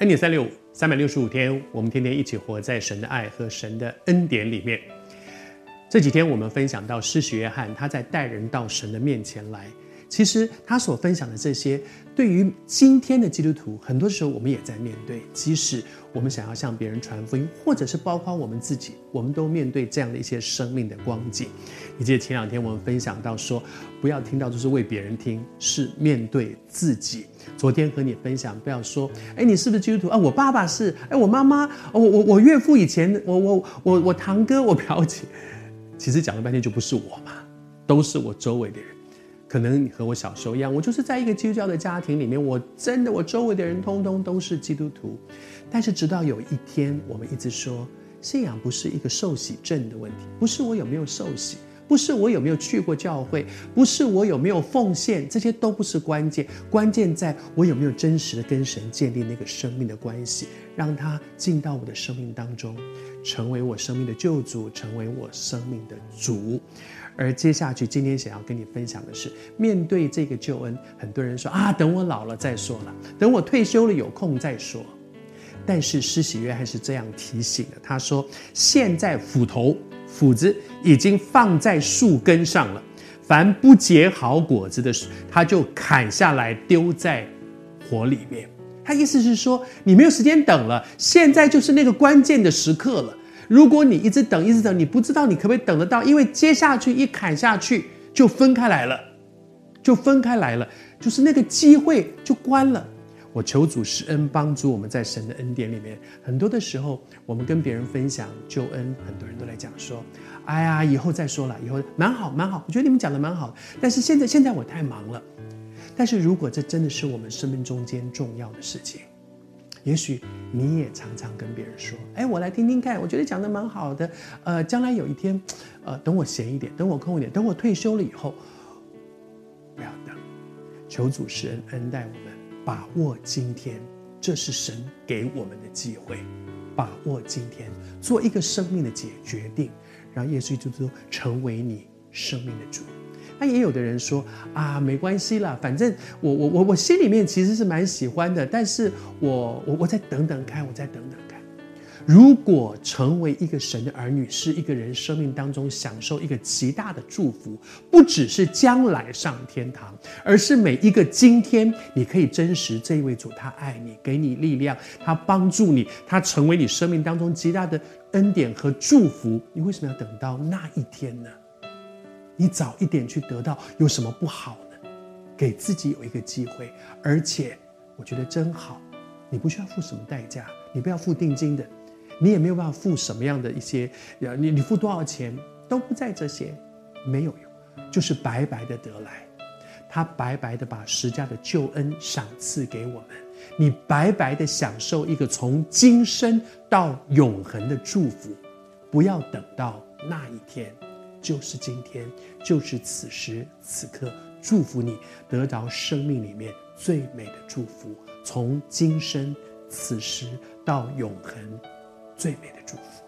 恩典三六五，三百六十五天，我们天天一起活在神的爱和神的恩典里面。这几天我们分享到施洗约翰，他在带人到神的面前来。其实他所分享的这些，对于今天的基督徒，很多时候我们也在面对。即使我们想要向别人传福音，或者是包括我们自己，我们都面对这样的一些生命的光景。你记得前两天我们分享到说，不要听到就是为别人听，是面对自己。昨天和你分享，不要说，哎，你是不是基督徒啊？我爸爸是，哎，我妈妈，我我我岳父以前，我我我我堂哥，我表姐，其实讲了半天就不是我嘛，都是我周围的人。可能你和我小时候一样，我就是在一个基督教的家庭里面，我真的，我周围的人通通都是基督徒。但是直到有一天，我们一直说，信仰不是一个受洗证的问题，不是我有没有受洗，不是我有没有去过教会，不是我有没有奉献，这些都不是关键，关键在我有没有真实的跟神建立那个生命的关系，让他进到我的生命当中，成为我生命的救主，成为我生命的主。而接下去，今天想要跟你分享的是，面对这个救恩，很多人说啊，等我老了再说了，等我退休了有空再说。但是施洗约翰是这样提醒的，他说：现在斧头、斧子已经放在树根上了，凡不结好果子的，他就砍下来丢在火里面。他意思是说，你没有时间等了，现在就是那个关键的时刻了。如果你一直等，一直等，你不知道你可不可以等得到，因为接下去一砍下去就分开来了，就分开来了，就是那个机会就关了。我求主施恩帮助我们在神的恩典里面，很多的时候我们跟别人分享救恩，很多人都来讲说：“哎呀，以后再说了，以后蛮好蛮好。”我觉得你们讲的蛮好，但是现在现在我太忙了。但是如果这真的是我们生命中间重要的事情。也许你也常常跟别人说：“哎，我来听听看，我觉得讲的蛮好的。呃，将来有一天，呃，等我闲一点，等我空一点，等我退休了以后，不要等，求主施恩恩待我们，把握今天，这是神给我们的机会，把握今天，做一个生命的解决定，让耶稣基督成为你生命的主。”那也有的人说啊，没关系啦，反正我我我我心里面其实是蛮喜欢的，但是我我我再等等看，我再等等看。如果成为一个神的儿女，是一个人生命当中享受一个极大的祝福，不只是将来上天堂，而是每一个今天，你可以真实这一位主，他爱你，给你力量，他帮助你，他成为你生命当中极大的恩典和祝福。你为什么要等到那一天呢？你早一点去得到有什么不好呢？给自己有一个机会，而且我觉得真好。你不需要付什么代价，你不要付定金的，你也没有办法付什么样的一些，你你付多少钱都不在这些，没有用，就是白白的得来。他白白的把十家的救恩赏赐给我们，你白白的享受一个从今生到永恒的祝福，不要等到那一天。就是今天，就是此时此刻，祝福你得到生命里面最美的祝福，从今生此时到永恒，最美的祝福。